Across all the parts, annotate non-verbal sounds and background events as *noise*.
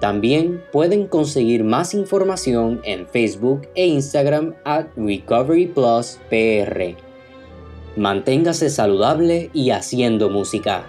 También pueden conseguir más información en Facebook e Instagram at Recovery Plus PR. Manténgase saludable y haciendo música.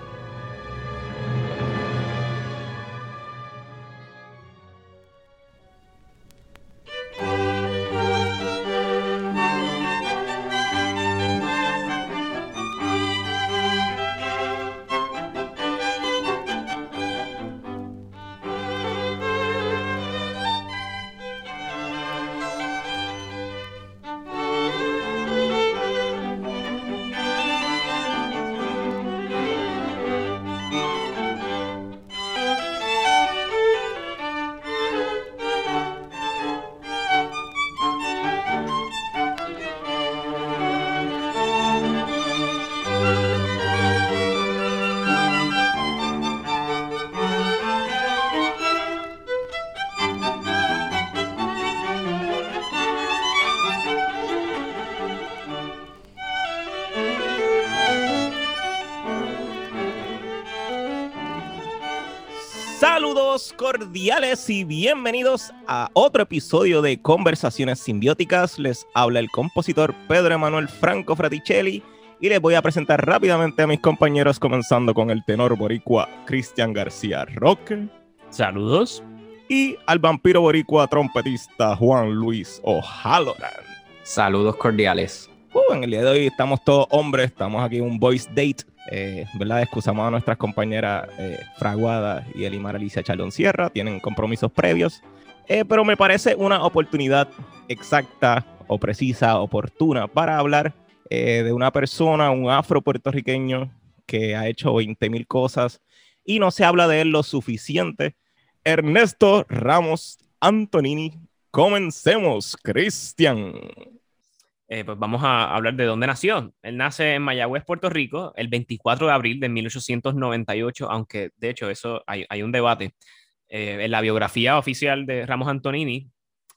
Saludos cordiales y bienvenidos a otro episodio de Conversaciones Simbióticas. Les habla el compositor Pedro Emanuel Franco Fraticelli y les voy a presentar rápidamente a mis compañeros, comenzando con el tenor boricua Cristian García Roque. Saludos. Y al vampiro boricua trompetista Juan Luis O'Halloran. Saludos cordiales. Uh, en el día de hoy estamos todos hombres, estamos aquí en un voice date eh, ¿verdad? Excusamos a nuestras compañeras eh, Fraguada y Elimar Alicia Chalón Sierra, tienen compromisos previos, eh, pero me parece una oportunidad exacta o precisa, oportuna para hablar de una persona, un afro puertorriqueño que ha hecho 20 mil cosas y no se habla de él lo suficiente. Ernesto Ramos Antonini, comencemos, Cristian. Eh, pues vamos a hablar de dónde nació. Él nace en Mayagüez, Puerto Rico, el 24 de abril de 1898, aunque de hecho eso hay, un debate. Eh, en la biografía oficial de Ramos Antonini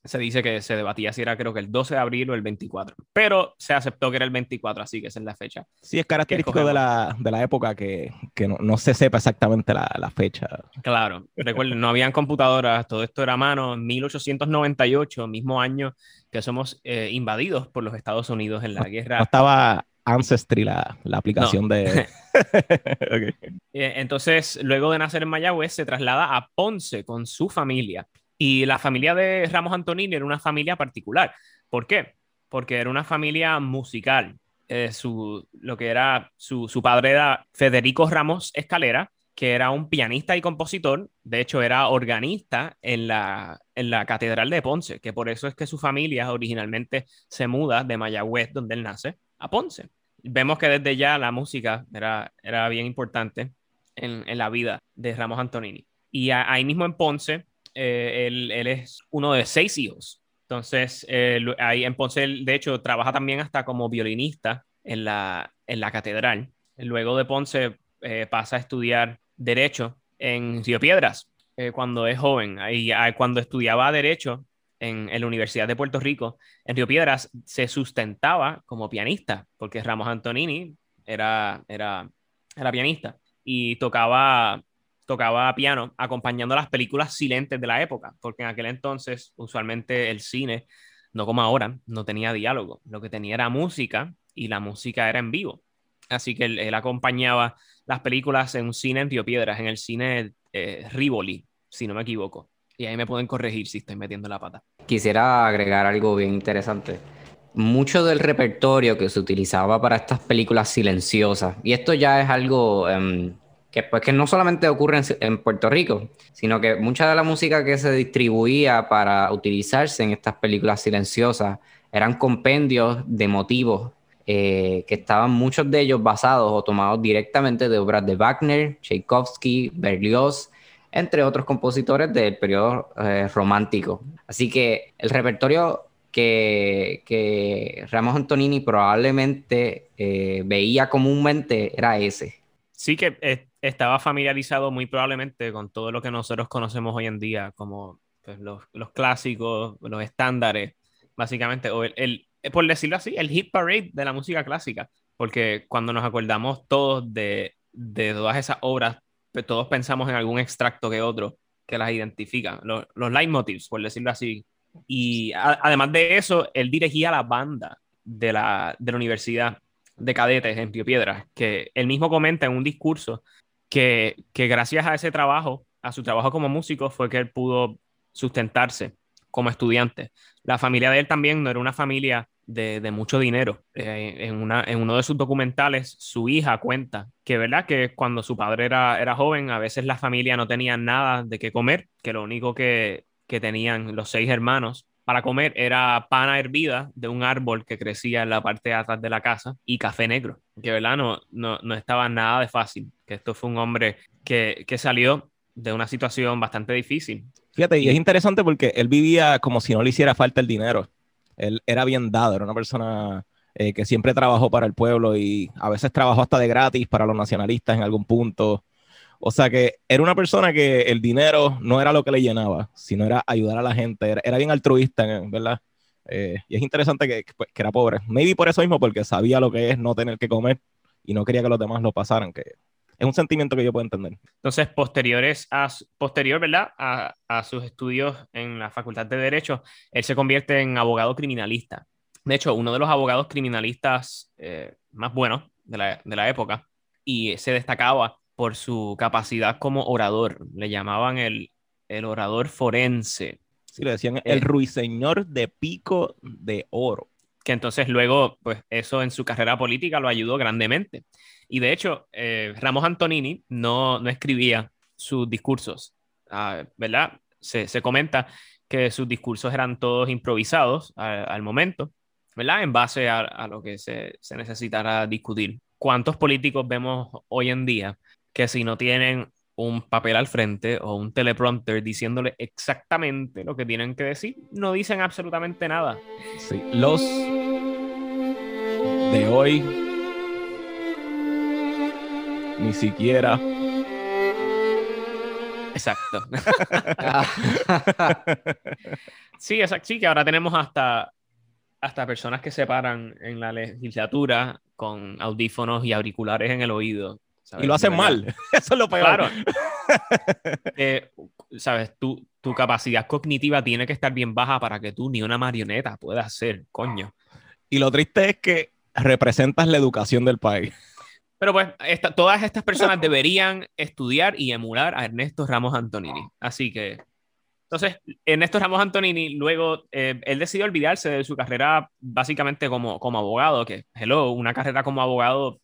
se dice que se debatía si era creo que el 12 de abril o el 24, pero se aceptó que era el 24, así que esa es la fecha. Sí, es característico de la, de la, época que, que no, no, se sepa exactamente la, la, fecha. Claro, recuerden, no habían computadoras, todo esto era a mano, en 1898, mismo año que somos eh, invadidos por los Estados Unidos en la guerra. No estaba Ancestry, la, la aplicación de... *laughs* *laughs* okay. Eh, entonces, luego de nacer en Mayagüez, se traslada a Ponce con su familia y la familia de Ramos Antonini era una familia particular. ¿Por qué? Porque era una familia musical. Eh, su, lo que era su, su, padre era Federico Ramos Escalera, que era un pianista y compositor. De hecho, era organista en la, en la Catedral de Ponce, que por eso es que su familia originalmente se muda de Mayagüez, donde él nace, a Ponce. Vemos que desde ya la música era, era bien importante en, en la vida de Ramos Antonini. Y ahí mismo en Ponce, eh, él, es uno de seis hijos. Entonces, eh, ahí en Ponce, de hecho, trabaja también hasta como violinista en la, en la catedral. Luego de Ponce eh, pasa a estudiar Derecho en Río Piedras cuando es joven. Ahí, cuando estudiaba Derecho, en, la Universidad de Puerto Rico, en Río Piedras, se sustentaba como pianista, porque Ramos Antonini era, era, era pianista y tocaba, tocaba piano acompañando las películas silentes de la época, porque en aquel entonces usualmente el cine, no como ahora, no tenía diálogo, lo que tenía era música y la música era en vivo. Así que él, acompañaba las películas en un cine en Río Piedras, en el cine eh, Rivoli, si no me equivoco. Y ahí me pueden corregir si estoy metiendo la pata. Quisiera agregar algo bien interesante. Mucho del repertorio que se utilizaba para estas películas silenciosas, y esto ya es algo em, que, pues, que no solamente ocurre en, Puerto Rico, sino que mucha de la música que se distribuía para utilizarse en estas películas silenciosas eran compendios de motivos eh, que estaban muchos de ellos basados o tomados directamente de obras de Wagner, Tchaikovsky, Berlioz entre otros compositores del periodo eh, romántico. Así que el repertorio que, que Ramos Antonini probablemente eh, veía comúnmente era ese. Sí que eh, estaba familiarizado muy probablemente con todo lo que nosotros conocemos hoy en día, como pues, los, los, clásicos, los estándares, básicamente, o el, por decirlo así, el hit parade de la música clásica, porque cuando nos acordamos todos de, de todas esas obras todos pensamos en algún extracto que otro que las identifica, los, los leitmotivs, por decirlo así. Y además de eso, él dirigía la banda de la, de la Universidad de Cadetes en Pío Piedras, que él mismo comenta en un discurso que, que gracias a ese trabajo, a su trabajo como músico, fue que él pudo sustentarse como estudiante. La familia de él también no era una familia de, mucho dinero. Eh, en, una, en uno de sus documentales, su hija cuenta que, ¿verdad? Que cuando su padre era, era joven, a veces la familia no tenía nada de qué comer, que lo único que, que tenían los seis hermanos para comer era pana hervida de un árbol que crecía en la parte de atrás de la casa y café negro, que verdad no, no, no estaba nada de fácil, que esto fue un hombre que, que, salió de una situación bastante difícil. Fíjate, y es interesante porque él vivía como si no le hiciera falta el dinero. Él era bien dado, era una persona eh, que siempre trabajó para el pueblo y a veces trabajó hasta de gratis para los nacionalistas en algún punto. O sea que era una persona que el dinero no era lo que le llenaba, sino era ayudar a la gente, era, bien altruista, ¿verdad? Eh, y es interesante que, pues, que, era pobre. Maybe por eso mismo, porque sabía lo que es no tener que comer y no quería que los demás lo pasaran, que es un sentimiento que yo puedo entender. Entonces, posteriores a, posterior, ¿verdad? A, a, sus estudios en la Facultad de Derecho, él se convierte en abogado criminalista. De hecho, uno de los abogados criminalistas eh, más buenos de la, de la época y se destacaba por su capacidad como orador. Le llamaban el, el orador forense. Sí, le decían el ruiseñor de pico de oro. Que entonces luego, pues eso en su carrera política lo ayudó grandemente. Y de hecho, eh, Ramos Antonini no, no escribía sus discursos, ah, ¿verdad? Se, se, comenta que sus discursos eran todos improvisados al momento, ¿verdad? En base a, a lo que se, se necesitara discutir. ¿Cuántos políticos vemos hoy en día que si no tienen un papel al frente o un teleprompter diciéndole exactamente lo que tienen que decir, no dicen absolutamente nada. Sí, los de hoy ni siquiera. Exacto. *laughs* sí, exacto. Sí, que ahora tenemos hasta, hasta personas que se paran en la legislatura con audífonos y auriculares en el oído. Y lo hacen mal. *laughs* Eso es lo peor. Claro. *laughs* Eh, Sabes, tu, tu capacidad cognitiva tiene que estar bien baja para que tú ni una marioneta puedas ser, coño. Y lo triste es que representas la educación del país. Pero pues todas estas personas deberían estudiar y emular a Ernesto Ramos Antonini. Así que, entonces, Ernesto Ramos Antonini luego, eh, él decidió olvidarse de su carrera básicamente como, como abogado, que, hello, una carrera como abogado,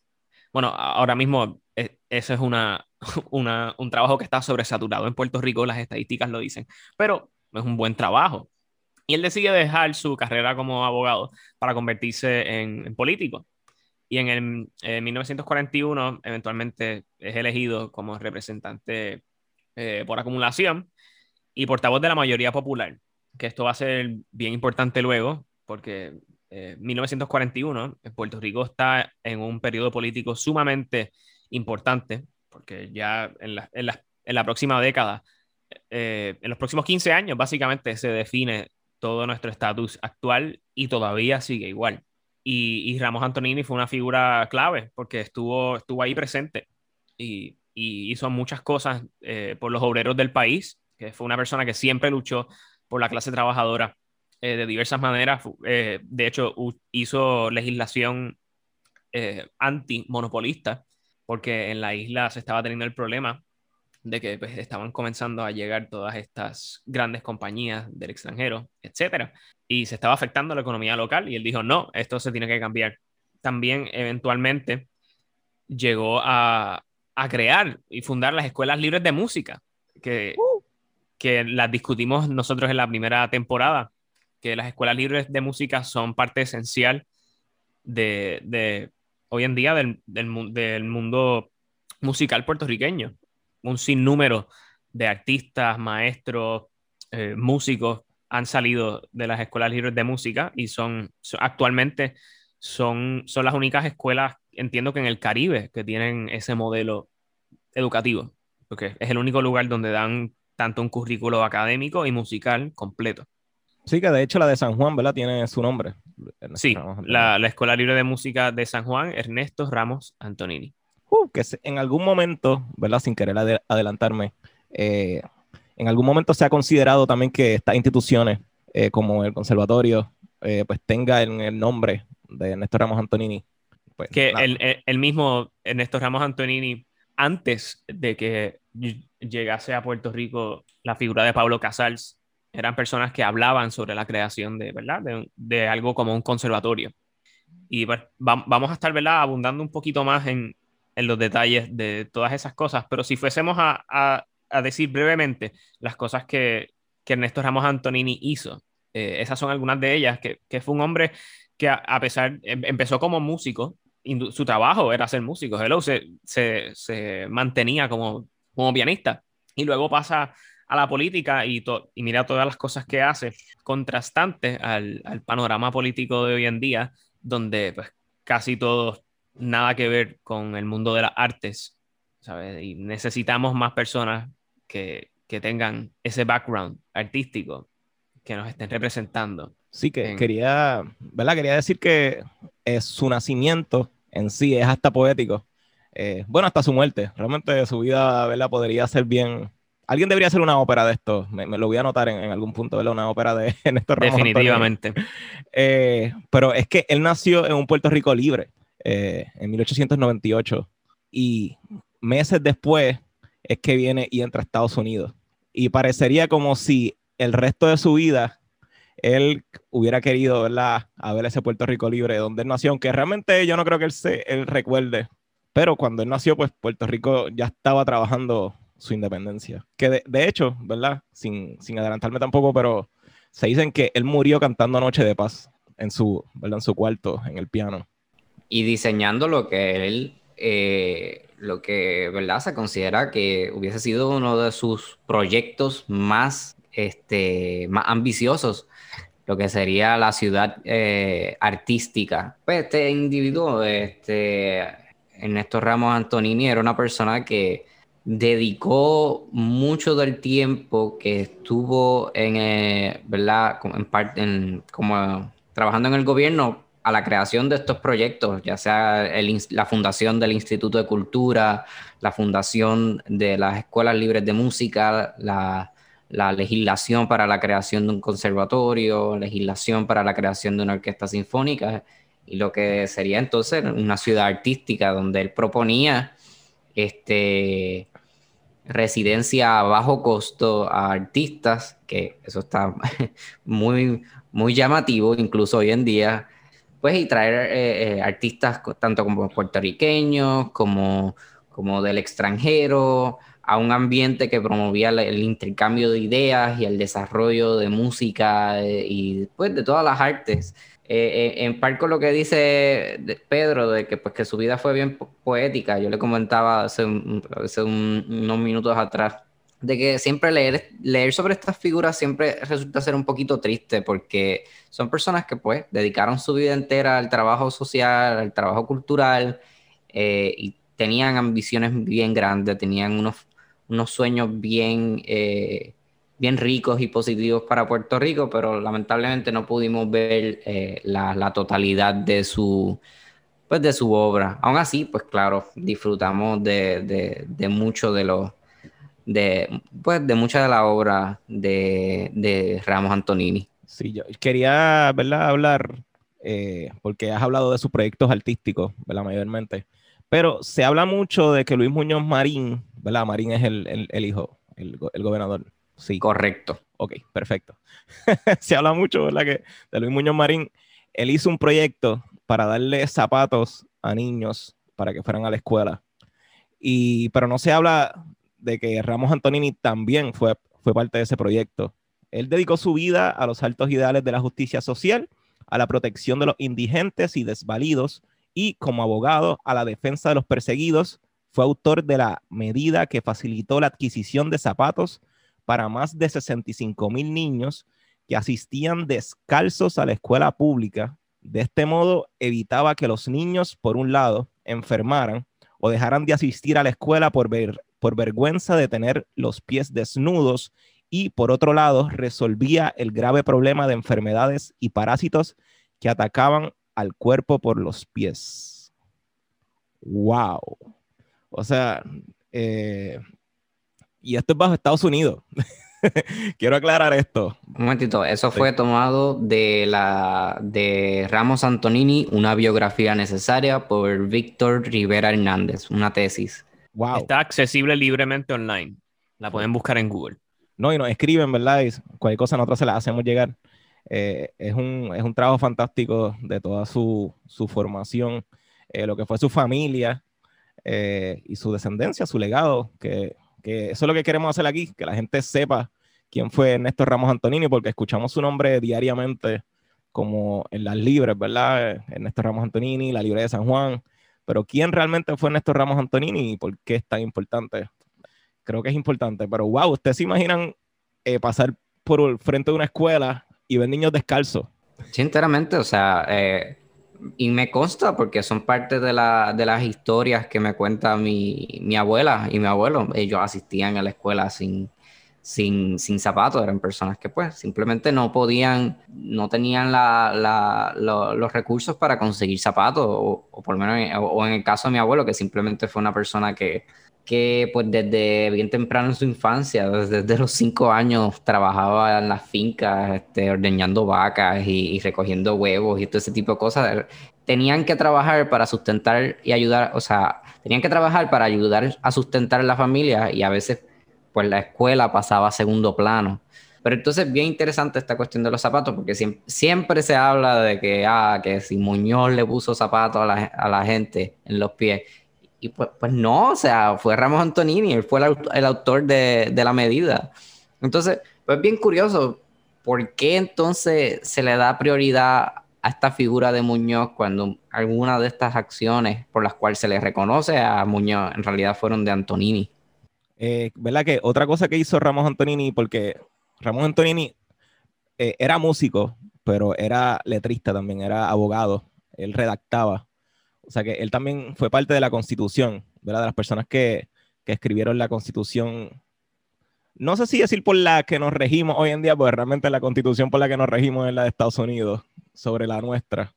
bueno, ahora mismo eh, eso es una, *laughs* una, un trabajo que está sobresaturado en Puerto Rico, las estadísticas lo dicen, pero es un buen trabajo. Y él decide dejar su carrera como abogado para convertirse en, en político y en el 1941 eventualmente es elegido como representante eh, por acumulación y portavoz de la mayoría popular, que esto va a ser bien importante luego, porque eh, 1941 Puerto Rico está en un periodo político sumamente importante, porque ya en la, en la, en la próxima década, eh, en los próximos 15 años, básicamente se define todo nuestro estatus actual y todavía sigue igual. Y, Ramos Antonini fue una figura clave porque estuvo, estuvo ahí presente y, hizo muchas cosas eh, por los obreros del país, que fue una persona que siempre luchó por la clase trabajadora eh, de diversas maneras. Eh, de hecho, hizo legislación anti-monopolista porque en la isla se estaba teniendo el problema de que pues, estaban comenzando a llegar todas estas grandes compañías del extranjero, etcétera, y se estaba afectando la economía local y él dijo, no, esto se tiene que cambiar. También eventualmente llegó a, a crear y fundar las escuelas libres de música, que, uh. que las discutimos nosotros en la primera temporada, que las escuelas libres de música son parte esencial de, de hoy en día del, del, del mundo musical puertorriqueño un sinnúmero de artistas, maestros, eh, músicos han salido de las escuelas libres de música y son, actualmente son, son las únicas escuelas, entiendo que en el Caribe, que tienen ese modelo educativo, porque es el único lugar donde dan tanto un currículo académico y musical completo. Sí, que de hecho la de San Juan, ¿verdad? Tiene su nombre. sí, la, la, Escuela Libre de Música de San Juan, Ernesto Ramos Antonini. Uh, que en algún momento, ¿verdad? Sin querer adelantarme, eh, en algún momento se ha considerado también que estas instituciones, eh, como el conservatorio, eh, pues tenga el nombre de Ernesto Ramos Antonini. Pues, que el, el, mismo Ernesto Ramos Antonini, antes de que llegase a Puerto Rico la figura de Pablo Casals, eran personas que hablaban sobre la creación de, ¿verdad? de, de algo como un conservatorio. Y pues, vamos a estar ¿verdad? abundando un poquito más en, en los detalles de todas esas cosas, pero si fuésemos a, decir brevemente las cosas que, Ernesto Ramos Antonini hizo, eh, esas son algunas de ellas, que, fue un hombre que a, pesar, em, empezó como músico, su trabajo era ser músico, Hello se, se, mantenía como, como pianista y luego pasa a la política y, y mira todas las cosas que hace, contrastantes al, al, panorama político de hoy en día, donde pues casi todos nada que ver con el mundo de las artes, ¿sabes? Y necesitamos más personas que, tengan ese background artístico que nos estén representando. Sí, que quería, ¿verdad? Quería decir que es su nacimiento en sí es hasta poético. Eh, bueno, hasta su muerte. Realmente su vida, ¿verdad? Podría ser bien... Alguien debería hacer una ópera de esto. Me, lo voy a anotar en, algún punto, ¿verdad? Una ópera de *laughs* Néstor Ramos Definitivamente. Eh, pero es que él nació en un Puerto Rico libre. Eh, en 1898 y meses después es que viene y entra a Estados Unidos. Y parecería como si el resto de su vida él hubiera querido, ¿verdad?, a ver ese Puerto Rico libre donde él nació, aunque realmente yo no creo que él, se, él recuerde. Pero cuando él nació, pues Puerto Rico ya estaba trabajando su independencia. Que de, hecho, ¿verdad? Sin, sin, adelantarme tampoco, pero se dicen que él murió cantando Noche de Paz en su, ¿verdad? En su cuarto, en el piano y diseñando lo que él, eh, lo que, ¿verdad? Se considera que hubiese sido uno de sus proyectos más, este, más ambiciosos, lo que sería la ciudad eh, artística. Pues este individuo, este, Ernesto Ramos Antonini, era una persona que dedicó mucho del tiempo que estuvo en, eh, ¿verdad? En en, como trabajando en el gobierno a la creación de estos proyectos, ya sea la fundación del Instituto de Cultura, la fundación de las escuelas libres de música, la, legislación para la creación de un conservatorio, legislación para la creación de una orquesta sinfónica, y lo que sería entonces una ciudad artística donde él proponía este, residencia a bajo costo a artistas, que eso está *laughs* muy, muy llamativo, incluso hoy en día pues y traer eh, eh, artistas tanto como puertorriqueños como, como del extranjero a un ambiente que promovía el, intercambio de ideas y el desarrollo de música eh, y pues de todas las artes. en par con lo que dice Pedro, de que, pues, que su vida fue bien poética, yo le comentaba hace, hace unos minutos atrás, de que siempre leer, leer sobre estas figuras siempre resulta ser un poquito triste porque son personas que pues dedicaron su vida entera al trabajo social, al trabajo cultural eh, y tenían ambiciones bien grandes, tenían unos, unos sueños bien, eh, bien ricos y positivos para Puerto Rico, pero lamentablemente no pudimos ver eh, la, totalidad de su, pues de su obra. Aún así, pues claro, disfrutamos de, mucho de los de, pues, de mucha de la obra de, Ramos Antonini. Sí, yo quería ¿verdad? hablar, eh, porque has hablado de sus proyectos artísticos, ¿verdad? mayormente, pero se habla mucho de que Luis Muñoz Marín, ¿verdad? Marín es el, hijo, el, el gobernador Sí. Correcto. Ok, perfecto. *laughs* Se habla mucho, ¿verdad? Que de Luis Muñoz Marín, él hizo un proyecto para darle zapatos a niños para que fueran a la escuela. Y, pero no se habla de que Ramos Antonini también fue, fue parte de ese proyecto. Él dedicó su vida a los altos ideales de la justicia social, a la protección de los indigentes y desvalidos, y como abogado a la defensa de los perseguidos, fue autor de la medida que facilitó la adquisición de zapatos para más de 65 mil niños que asistían descalzos a la escuela pública. De este modo, evitaba que los niños, por un lado, enfermaran o dejaran de asistir a la escuela por, ver, por vergüenza de tener los pies desnudos y, por otro lado, resolvía el grave problema de enfermedades y parásitos que atacaban al cuerpo por los pies. ¡Wow! O sea, eh, y esto es bajo Estados Unidos. *laughs* Quiero aclarar esto. Un momentito, eso fue tomado de la de Ramos Antonini, una biografía necesaria por Víctor Rivera Hernández, una tesis. Wow. Está accesible libremente online. La pueden buscar en Google. No, y nos escriben, ¿verdad? Y cualquier cosa nosotros se la hacemos llegar. Eh, es, un, es, un, trabajo fantástico de toda su, su formación, eh, lo que fue su familia eh, y su descendencia, su legado, que que eso es lo que queremos hacer aquí, que la gente sepa quién fue Néstor Ramos Antonini, porque escuchamos su nombre diariamente como en las libres, ¿verdad? Ernesto Ramos Antonini, la libre de San Juan, pero quién realmente fue Néstor Ramos Antonini y por qué es tan importante. Creo que es importante, pero wow, ¿ustedes se imaginan eh, pasar por el frente de una escuela y ver niños descalzos? Sí, enteramente, o sea, eh, y me consta porque son parte de, la, de las historias que me cuenta mi, mi, abuela y mi abuelo. Ellos asistían a la escuela sin, sin, sin zapatos, eran personas que pues simplemente no podían, no tenían la, los recursos para conseguir zapatos, o, o por lo menos, o en el caso de mi abuelo, que simplemente fue una persona que que pues desde bien temprano en su infancia, desde, los cinco años, trabajaba en las fincas, este, ordeñando vacas y, recogiendo huevos y todo ese tipo de cosas. Tenían que trabajar para sustentar y ayudar, o sea, tenían que trabajar para ayudar a sustentar la familia y a veces pues la escuela pasaba a segundo plano. Pero entonces bien interesante esta cuestión de los zapatos, porque siempre, se habla de que, ah, que si Muñoz le puso zapatos a la, a la gente en los pies. Y pues, pues no, o sea, fue Ramos Antonini, él fue el, autor de, la medida. Entonces, pues bien curioso, ¿por qué entonces se le da prioridad a esta figura de Muñoz cuando alguna de estas acciones por las cuales se le reconoce a Muñoz en realidad fueron de Antonini? Eh, ¿Verdad que otra cosa que hizo Ramos Antonini, porque Ramos Antonini eh, era músico, pero era letrista también, era abogado, él redactaba o sea que él también fue parte de la constitución, ¿verdad? De las personas que, escribieron la constitución. No sé si decir por la que nos regimos hoy en día, porque realmente la constitución por la que nos regimos es la de Estados Unidos sobre la nuestra.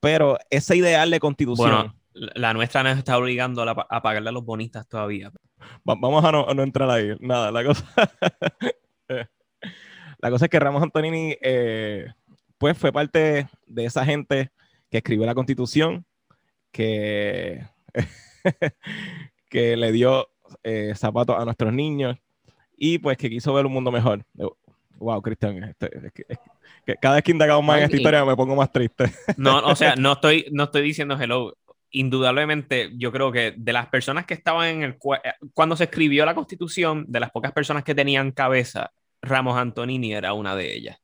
Pero ese ideal de constitución. Bueno, la nuestra nos está obligando a, pagarle a los bonistas todavía. Vamos a no, entrar ahí. Nada, la cosa. *laughs* la cosa es que Ramos Antonini, eh, pues fue parte de esa gente que escribió la constitución que, *laughs* que le dio eh, zapatos a nuestros niños y pues que quiso ver un mundo mejor. Wow, Cristian, este, cada vez que indagamos más en esta historia me pongo más triste. No, o sea, *laughs* no estoy, no estoy diciendo hello. Indudablemente, yo creo que de las personas que estaban en el... Cuando se escribió la constitución, de las pocas personas que tenían cabeza, Ramos Antonini era una de ellas.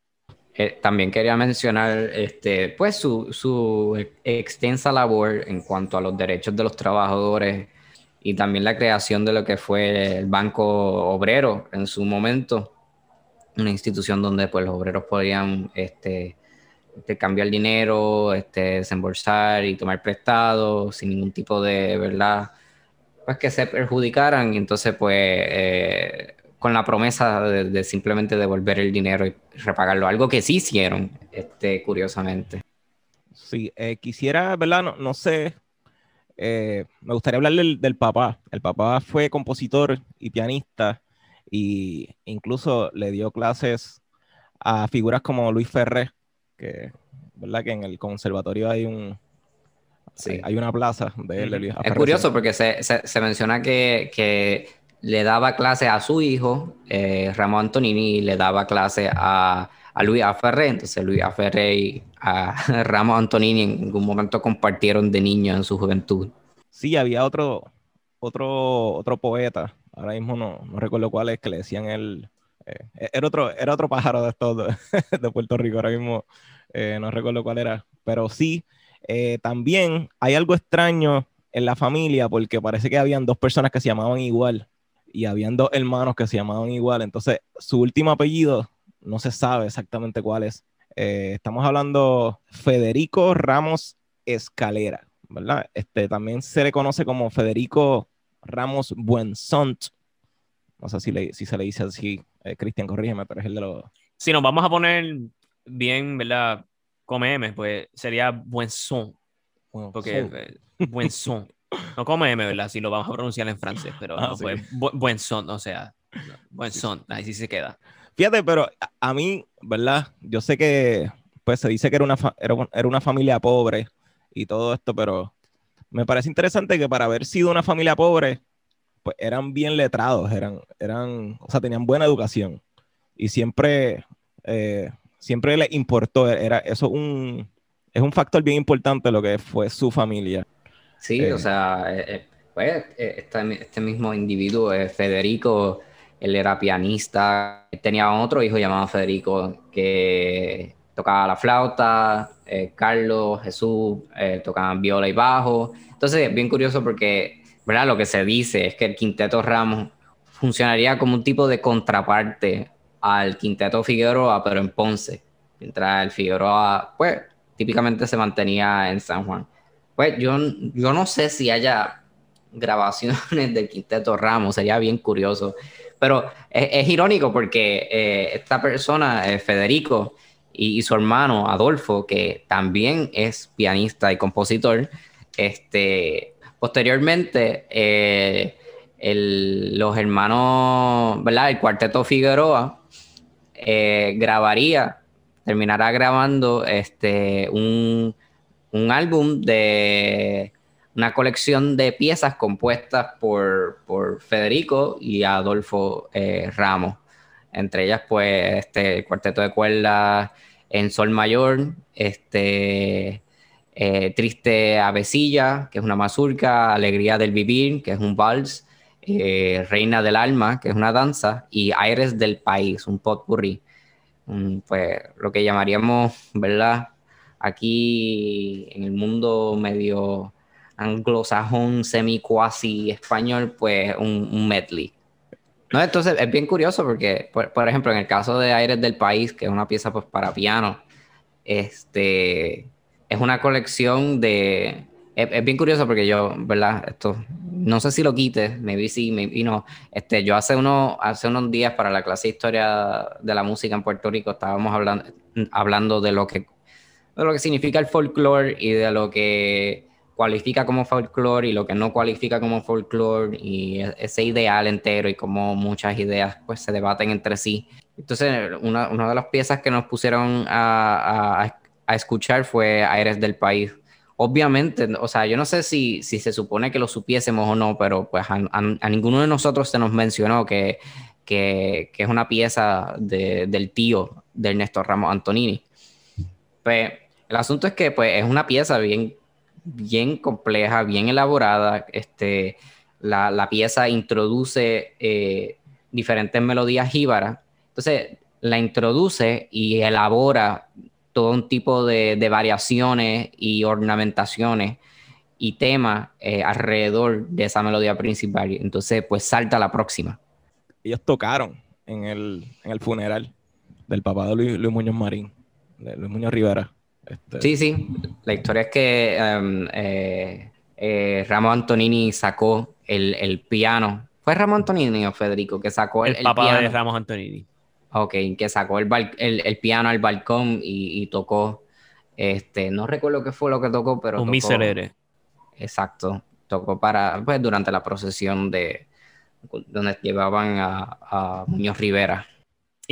Eh, también quería mencionar este, pues su, extensa labor en cuanto a los derechos de los trabajadores y también la creación de lo que fue el Banco Obrero en su momento, una institución donde pues, los obreros podían este, cambiar dinero, este, desembolsar y tomar prestado sin ningún tipo de, ¿verdad? Pues que se perjudicaran y entonces pues, eh, con la promesa de, simplemente devolver el dinero y repagarlo, algo que sí hicieron, este, curiosamente. Sí, eh, quisiera, ¿verdad? No, sé, eh, me gustaría hablar del, papá. El papá fue compositor y pianista y incluso le dio clases a figuras como Luis Ferré, que, ¿verdad? Que en el conservatorio hay un... Hay, una plaza de él. es curioso porque se, menciona que, que le daba clase a su hijo, eh, Ramón Antonini, y le daba clase a, a Luis Aferré. Entonces Luis Aferré y a *laughs* Ramón Antonini en algún momento compartieron de niño en su juventud. Sí, había otro, otro, otro poeta, ahora mismo no, no recuerdo cuál es, que le decían él, eh, era, otro, era otro pájaro de estos de, *laughs* Puerto Rico, ahora mismo eh, no recuerdo cuál era, pero sí, también hay algo extraño en la familia porque parece que habían dos personas que se llamaban igual y habían dos hermanos que se llamaban igual. Entonces, su último apellido no se sabe exactamente cuál es. Eh, estamos hablando Federico Ramos Escalera, ¿verdad? Este, también se le conoce como Federico Ramos Buensont. No sé si, si se le dice así, eh, Cristian, corrígeme, pero es el de los... Si nos vamos a poner bien, ¿verdad? Come M, pues sería Buenson. porque eh, Buenson. No como M, ¿verdad? Si lo vamos a pronunciar en francés, pero ah, no, pues, buen son, o sea, buen son, ahí sí se queda. Fíjate, pero a, mí, ¿verdad? Yo sé que, pues se dice que era una, era, una familia pobre y todo esto, pero me parece interesante que para haber sido una familia pobre, pues eran bien letrados, eran, eran, o sea, tenían buena educación y siempre, eh, siempre les importó, era eso un, es un factor bien importante lo que fue su familia. Sí, o eh. sea, eh, eh, pues este, mismo individuo, Federico, él era pianista, tenía otro hijo llamado Federico que tocaba la flauta, Carlos, Jesús tocaban viola y bajo. Entonces, bien curioso porque, ¿verdad? Lo que se dice es que el quinteto Ramos funcionaría como un tipo de contraparte al quinteto Figueroa, pero en Ponce. Mientras el Figueroa, pues, típicamente se mantenía en San Juan. Pues yo, yo no sé si haya grabaciones del Quinteto Ramos, sería bien curioso. Pero es, irónico porque eh, esta persona, eh, Federico, y, su hermano Adolfo, que también es pianista y compositor, este, posteriormente eh, los hermanos, ¿verdad? El cuarteto Figueroa grabaría, terminará grabando este, un un álbum de una colección de piezas compuestas por, Federico y Adolfo eh, Ramos. Entre ellas, pues, este cuarteto de cuerdas en Sol Mayor, este eh, Triste Avecilla, que es una mazurca, Alegría del Vivir, que es un vals, eh, Reina del Alma, que es una danza, y Aires del País, un potpourri. pues lo que llamaríamos, ¿verdad? aquí en el mundo medio anglosajón, semi-cuasi español, pues un, medley. ¿No? Entonces es bien curioso porque, por, ejemplo, en el caso de Aires del País, que es una pieza pues, para piano, este, es una colección de... Es, bien curioso porque yo, ¿verdad? Esto, no sé si lo quite, maybe sí, maybe no. Este, yo hace, uno, hace unos días para la clase de Historia de la Música en Puerto Rico estábamos hablando, hablando de lo que de lo que significa el folclore y de lo que cualifica como folclore y lo que no cualifica como folclore y e-, ese ideal entero y como muchas ideas pues se debaten entre sí. Entonces, una, una de las piezas que nos pusieron a, a, a, escuchar fue Aires del País. Obviamente, o sea, yo no sé si, si se supone que lo supiésemos o no, pero pues a, ninguno de nosotros se nos mencionó que, que, es una pieza de, del tío de Ernesto Ramos Antonini. Pues el asunto es que pues, es una pieza bien, bien compleja, bien elaborada. Este, la, pieza introduce eh, diferentes melodías jíbaras. Entonces, la introduce y elabora todo un tipo de, variaciones y ornamentaciones y temas eh, alrededor de esa melodía principal. Entonces, pues salta la próxima. Ellos tocaron en el, funeral del papá de Luis, Luis Muñoz Marín, de Luis Muñoz Rivera. Este, sí, sí. La historia es que um, eh, eh, Ramos Antonini sacó el, piano. ¿Fue Ramos Antonini o Federico que sacó el, el papá de Ramos Antonini? Ok, que sacó el, el, piano al balcón y, tocó. Este, no recuerdo qué fue lo que tocó, pero. Un miserere. Exacto. Tocó para, pues, durante la procesión de donde llevaban a, a Muñoz Rivera.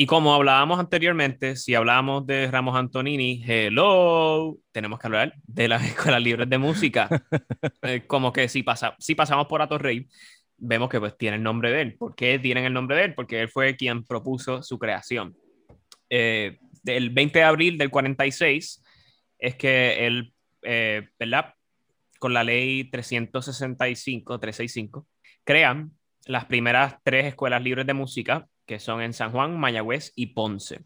Y como hablábamos anteriormente, si hablábamos de Ramos Antonini, hello, tenemos que hablar de las *laughs* escuelas libres de música. *laughs* Eh, como que si, pasa, si pasamos por Atorrey, vemos que pues tiene el nombre de él. ¿Por qué tienen el nombre de él? Porque él fue quien propuso su creación. Eh, el 20 de abril del 46 es que él, eh, ¿verdad? Con la ley 365, 365, crean las primeras tres escuelas libres de música, que son en San Juan, Mayagüez y Ponce.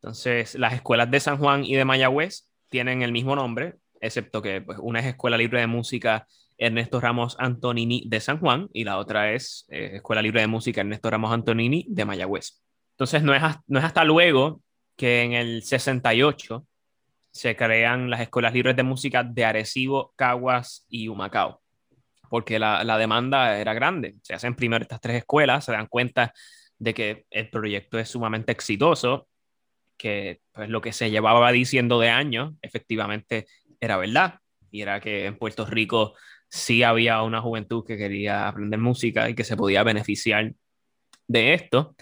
Entonces, las escuelas de San Juan y de Mayagüez tienen el mismo nombre, excepto que pues, una es Escuela Libre de Música Ernesto Ramos Antonini de San Juan y la otra es eh, Escuela Libre de Música Ernesto Ramos Antonini de Mayagüez. Entonces no es, no es hasta luego que en el 68 se crean las escuelas libres de música de Arecibo, Caguas y Humacao, porque la, la demanda era grande. Se hacen primero estas tres escuelas, se dan cuenta de que el proyecto es sumamente exitoso, que pues, lo que se llevaba diciendo de años efectivamente era verdad, y era que en Puerto Rico sí había una juventud que quería aprender música y que se podía beneficiar de esto.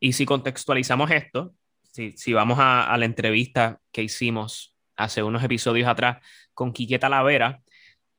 Y si contextualizamos esto, si, si vamos a, la entrevista que hicimos hace unos episodios atrás con Quique Talavera,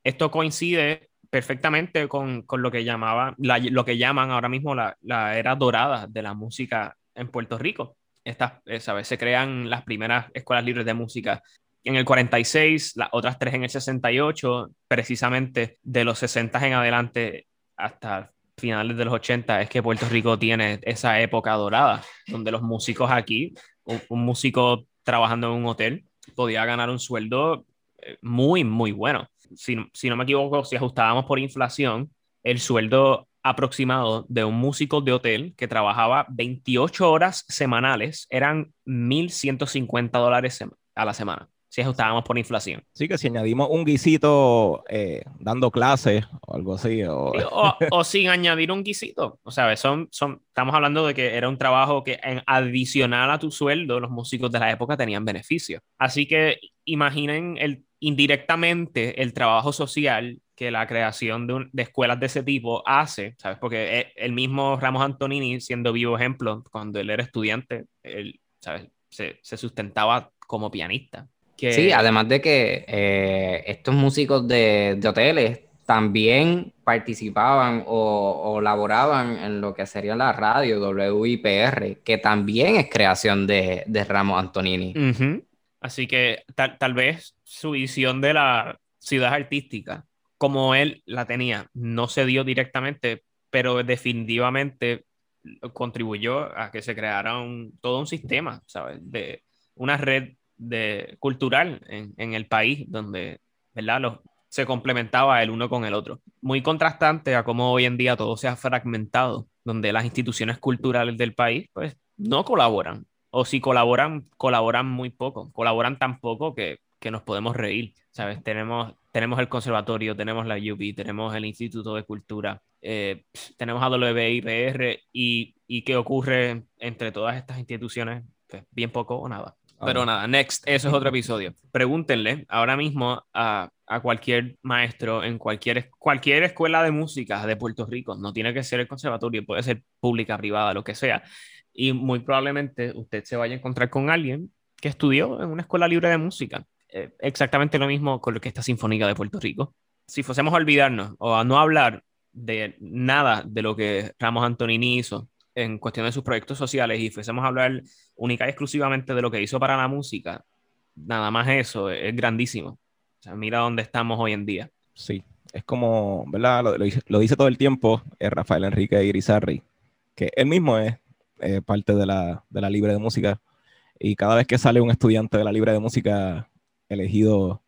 esto coincide perfectamente con, con lo, que llamaba, lo que llaman ahora mismo la, la, era dorada de la música en Puerto Rico. Estas, eh, ¿sabes? Se crean las primeras escuelas libres de música en el 46, las otras tres en el 68, precisamente de los 60 en adelante hasta finales de los 80 es que Puerto Rico tiene esa época dorada, donde los músicos aquí, un, músico trabajando en un hotel, podía ganar un sueldo eh, muy, muy bueno. Si, si no me equivoco, si ajustábamos por inflación, el sueldo aproximado de un músico de hotel que trabajaba 28 horas semanales eran 1.150 dólares a la semana si ajustábamos por inflación. Sí, que si añadimos un guisito eh, dando clases o algo así. *laughs* O... o, sin añadir un guisito. O sea, son, son, estamos hablando de que era un trabajo que en adicional a tu sueldo, los músicos de la época tenían beneficios. Así que imaginen el, indirectamente el trabajo social que la creación de, de, escuelas de ese tipo hace, ¿sabes? Porque e, el mismo Ramos Antonini, siendo vivo ejemplo, cuando él era estudiante, él, ¿sabes? Se, se sustentaba como pianista. Sí, además de que eh, estos músicos de, hoteles también participaban o, laboraban en lo que sería la radio WIPR, que también es creación de, Ramos Antonini. Así que tal, vez su visión de la ciudad artística, como él la tenía, no se dio directamente, pero definitivamente contribuyó a que se creara todo un sistema, ¿sabes? De una red de, cultural en, el país, donde ¿verdad? Los, se complementaba el uno con el otro. Muy contrastante a cómo hoy en día todo se ha fragmentado, donde las instituciones culturales del país pues, no colaboran, o si colaboran, colaboran muy poco, colaboran tan poco que, que nos podemos reír, ¿sabes? Tenemos, tenemos el conservatorio, tenemos la UB, tenemos el Instituto de Cultura, eh, tenemos a WIPR y, y qué ocurre entre todas estas instituciones, pues bien poco o nada. Pero nada, next, eso es otro episodio. Pregúntenle ahora mismo a, a, cualquier maestro en cualquier, cualquier escuela de música de Puerto Rico, no tiene que ser el conservatorio, puede ser pública, privada, lo que sea. Y muy probablemente usted se vaya a encontrar con alguien que estudió en una escuela libre de música. Eh, exactamente lo mismo con lo que esta Sinfónica de Puerto Rico. Si fuésemos a olvidarnos o a no hablar de nada de lo que Ramos Antonini hizo en cuestión de sus proyectos sociales y fuésemos a hablar única y exclusivamente de lo que hizo para la música, nada más eso, es grandísimo. O sea, mira dónde estamos hoy en día. Sí, es como, ¿verdad? Lo, dice todo el tiempo es Rafael Enrique Irizarry, que él mismo es parte de la, de la Libre de Música y cada vez que sale un estudiante de la Libre de Música elegido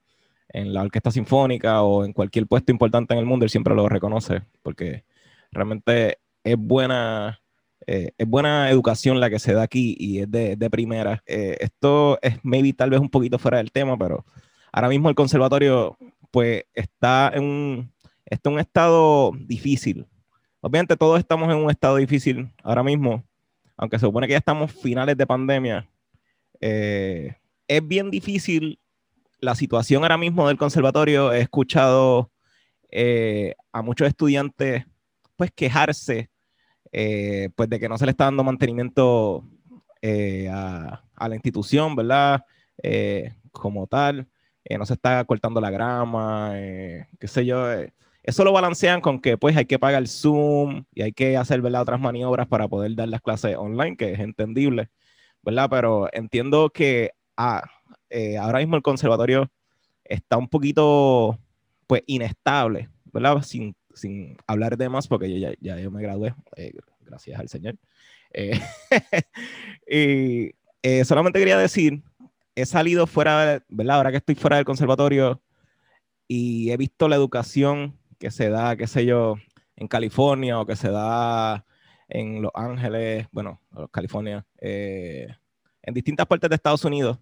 en la orquesta sinfónica o en cualquier puesto importante en el mundo, él siempre lo reconoce porque realmente es buena eh, es buena educación la que se da aquí y es de, de primera. Eh, esto es maybe tal vez un poquito fuera del tema, pero ahora mismo el conservatorio pues está en un, está en un estado difícil obviamente todos estamos en un estado difícil ahora mismo, aunque se supone que ya estamos finales de pandemia. Eh, es bien difícil la situación ahora mismo del conservatorio. He escuchado eh, a muchos estudiantes pues quejarse eh, pues de que no se le está dando mantenimiento a, a, la institución, ¿verdad? como tal, no se está cortando la grama, qué sé yo eso lo balancean con que pues hay que pagar Zoom y hay que hacer ¿verdad? otras maniobras para poder dar las clases online, que es entendible, ¿verdad? Pero entiendo que ah, eh, ahora mismo el conservatorio está un poquito pues inestable, ¿verdad? Sin, sin hablar de más, porque yo ya, ya yo me gradué, eh, gracias al Señor. Eh, *laughs* y solamente quería decir, he salido fuera, ¿verdad? Ahora que estoy fuera del conservatorio y he visto la educación que se da, qué sé yo, en California o que se da en Los Ángeles, bueno, California, eh, en distintas partes de Estados Unidos,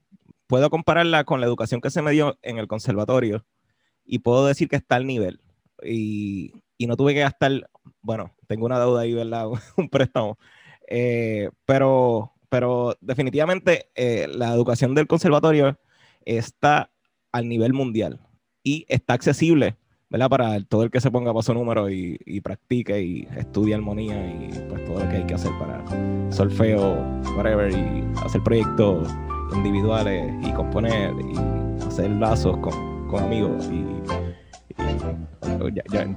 puedo compararla con la educación que se me dio en el conservatorio y puedo decir que está al nivel. Y, y no tuve que gastar, bueno, tengo una deuda ahí, ¿verdad? *laughs* Un préstamo. Eh, pero, pero definitivamente eh, la educación del conservatorio está al nivel mundial y está accesible ¿verdad? Para todo el que se ponga para su número y, practique y estudie armonía y pues todo lo que hay que hacer para solfeo, whatever, y hacer proyectos individuales y componer y hacer lazos con, con amigos y,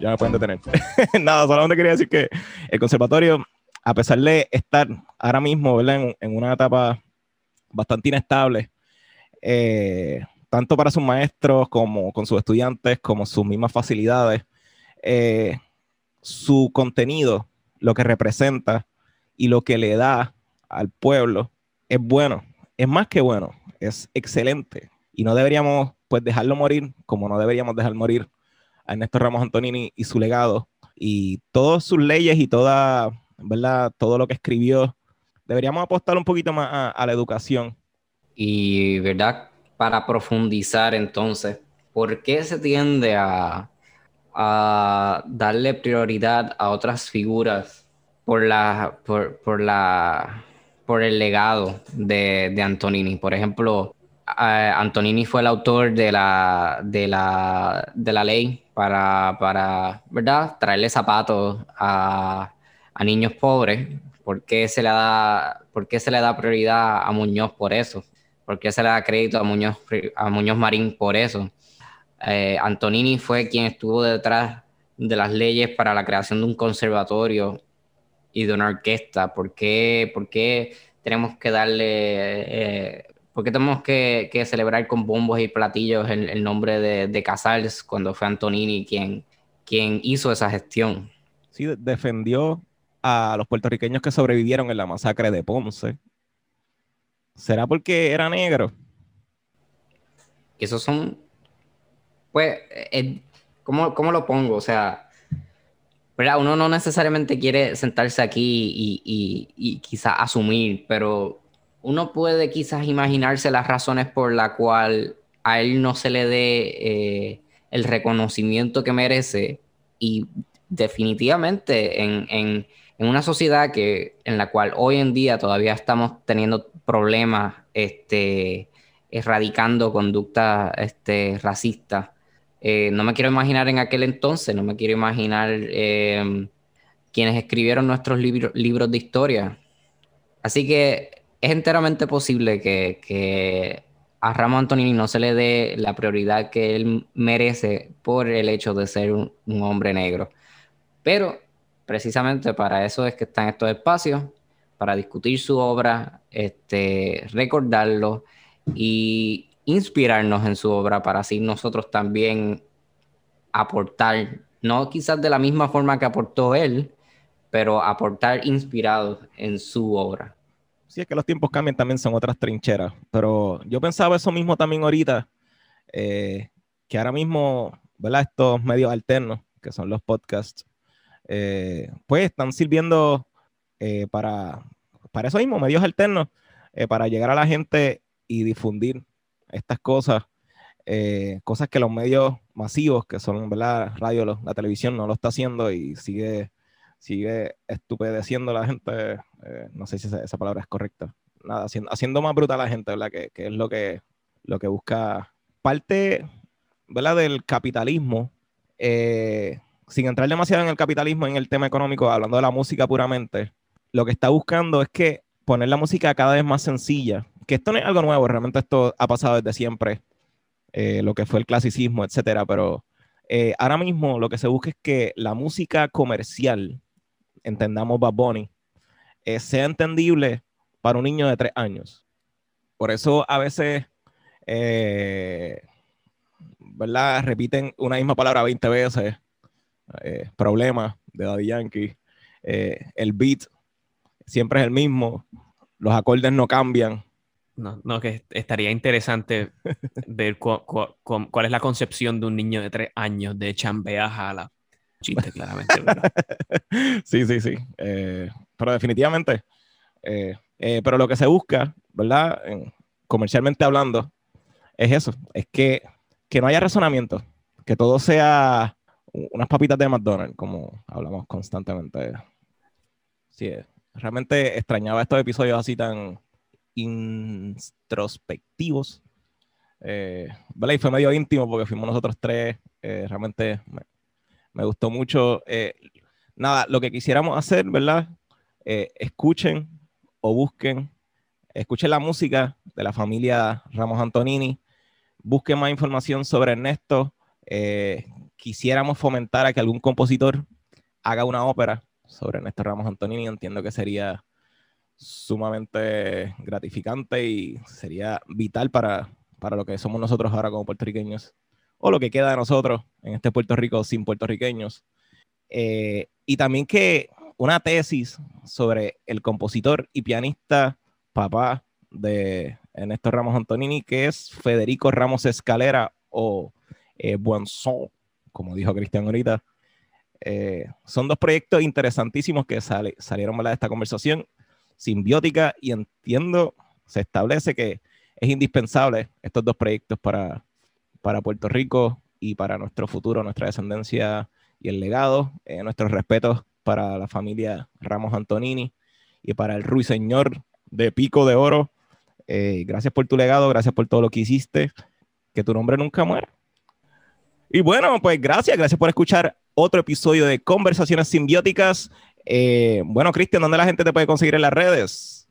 ya, me pueden detener. *laughs* Nada, solamente quería decir que el conservatorio, a pesar de estar ahora mismo en una etapa bastante inestable, eh, tanto para sus maestros como con sus estudiantes, como sus mismas facilidades, eh, su contenido, lo que representa y lo que le da al pueblo es bueno, es más que bueno, es excelente. Y no deberíamos pues dejarlo morir, como no deberíamos dejar morir a Ernesto Ramos Antonini y su legado y todas sus leyes y toda, ¿verdad? todo lo que escribió. Deberíamos apostar un poquito más a, a la educación. Y, ¿verdad? para profundizar entonces, ¿por qué se tiende a, darle prioridad a otras figuras por, la, por, la, por el legado de, Antonini? Por ejemplo, Antonini fue el autor de la, de la, de la ley para, para ¿verdad? traerle zapatos a, a niños pobres. ¿Por qué, se le da, ¿Por qué se le da prioridad a Muñoz por eso? ¿Por qué se le da crédito a Muñoz, a Muñoz Marín por eso? Eh, Antonini fue quien estuvo detrás de las leyes para la creación de un conservatorio y de una orquesta. ¿Por qué, por qué tenemos que darle, eh, por qué tenemos que, celebrar con bombos y platillos el, nombre de, de, Casals cuando fue Antonini quien, quien hizo esa gestión? Sí, defendió a los puertorriqueños que sobrevivieron en la masacre de Ponce ¿Será porque era negro? Esos son, pues, eh, ¿cómo, lo pongo? O sea, ¿verdad? uno no necesariamente quiere sentarse aquí y, y, quizás asumir, pero uno puede quizás imaginarse las razones por las cuales a él no se le dé eh, el reconocimiento que merece y definitivamente en, en, una sociedad que, en la cual hoy en día todavía estamos teniendo problemas este, erradicando conductas este, racistas. Eh, no me quiero imaginar en aquel entonces, no me quiero imaginar em, quienes escribieron nuestros libros de historia. Así que es enteramente posible que, a Ramón Antonini no se le dé la prioridad que él merece por el hecho de ser un, hombre negro. Pero precisamente para eso es que están estos espacios, para discutir su obra, este, recordarlo y inspirarnos en su obra para así nosotros también aportar, no quizás de la misma forma que aportó él, pero aportar inspirados en su obra. Sí, es que los tiempos cambian, también son otras trincheras, pero yo pensaba eso mismo también ahorita, eh, que ahora mismo, ¿verdad? Estos medios alternos, que son los podcasts, eh, pues están sirviendo eh, para, para eso mismo, medios alternos, para llegar a la gente y difundir estas cosas, cosas que los medios masivos, que son ¿verdad? radio, la televisión, no lo está haciendo y sigue sigue estupedeciendo a la gente, eh, no sé si esa, palabra es correcta, nada, haciendo, haciendo más brutal a la gente, ¿verdad? Que, que, es lo que, lo que busca parte, ¿verdad? Del capitalismo, eh, sin entrar demasiado en el capitalismo, en el tema económico, hablando de la música puramente, lo que está buscando es que poner la música cada vez más sencilla, que esto no es algo nuevo, realmente esto ha pasado desde siempre, eh, lo que fue el clasicismo, etcétera, pero ahora mismo lo que se busca es que la música comercial, entendamos Bad Bunny, eh, sea entendible para un niño de tres años. Por eso a veces, eh, ¿verdad? Repiten una misma palabra 20 veces. Eh, problema de Daddy Yankee. el beat siempre es el mismo. Los acordes no cambian. No, no, que estaría interesante *laughs* ver cuál es la concepción de un niño de tres años de chambea jala chiste, claramente. *laughs* sí, sí, sí. Eh, pero definitivamente. Eh, eh, pero lo que se busca, ¿verdad? comercialmente hablando, es eso. Es que, que no haya razonamiento. Que todo sea unas papitas de McDonald's, como hablamos constantemente. Sí, realmente extrañaba estos episodios así tan introspectivos. ¿vale? Y fue medio íntimo porque fuimos nosotros tres. realmente me gustó mucho. Eh, nada, lo que quisiéramos hacer, ¿verdad? Eh, escuchen o busquen, escuchen la música de la familia Ramos Antonini, busquen más información sobre Ernesto. Eh, quisiéramos fomentar a que algún compositor haga una ópera sobre Ernesto Ramos Antonini. Entiendo que sería sumamente gratificante y sería vital para, para lo que somos nosotros ahora como puertorriqueños o lo que queda de nosotros en este Puerto Rico sin puertorriqueños. Eh, y también que una tesis sobre el compositor y pianista papá de Ernesto Ramos Antonini, que es Federico Ramos Escalera o eh, como dijo Cristian ahorita. Eh, son dos proyectos interesantísimos que salieron de esta conversación, simbiótica, y entiendo, se establece que es indispensable estos dos proyectos para para Puerto Rico y para nuestro futuro, nuestra descendencia y el legado. Eh, nuestros respetos para la familia Ramos Antonini y para el ruiseñor de Pico de Oro. Eh, gracias por tu legado, gracias por todo lo que hiciste. Que tu nombre nunca muera. Y bueno, pues gracias, gracias por escuchar otro episodio de Conversaciones Simbióticas. Eh, bueno, Cristian, ¿dónde la gente te puede conseguir en las redes?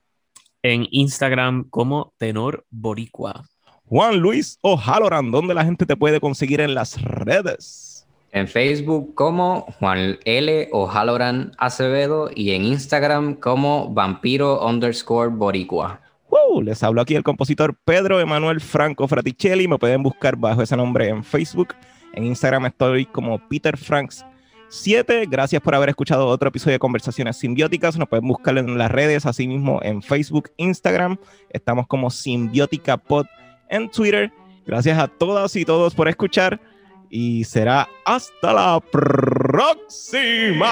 En Instagram como Tenor Boricua. Juan Luis O'Halloran, ¿dónde la gente te puede conseguir en las redes? En Facebook como Juan L. O'Halloran Acevedo y en Instagram como vampiro underscore boricua. Wow, les hablo aquí el compositor Pedro Emanuel Franco Fraticelli. Me pueden buscar bajo ese nombre en Facebook. En Instagram estoy como Peter Franks 7. Gracias por haber escuchado otro episodio de Conversaciones Simbióticas. Nos pueden buscar en las redes, así mismo en Facebook, Instagram. Estamos como Simbiótica Pod en Twitter. Gracias a todas y todos por escuchar y será hasta la próxima.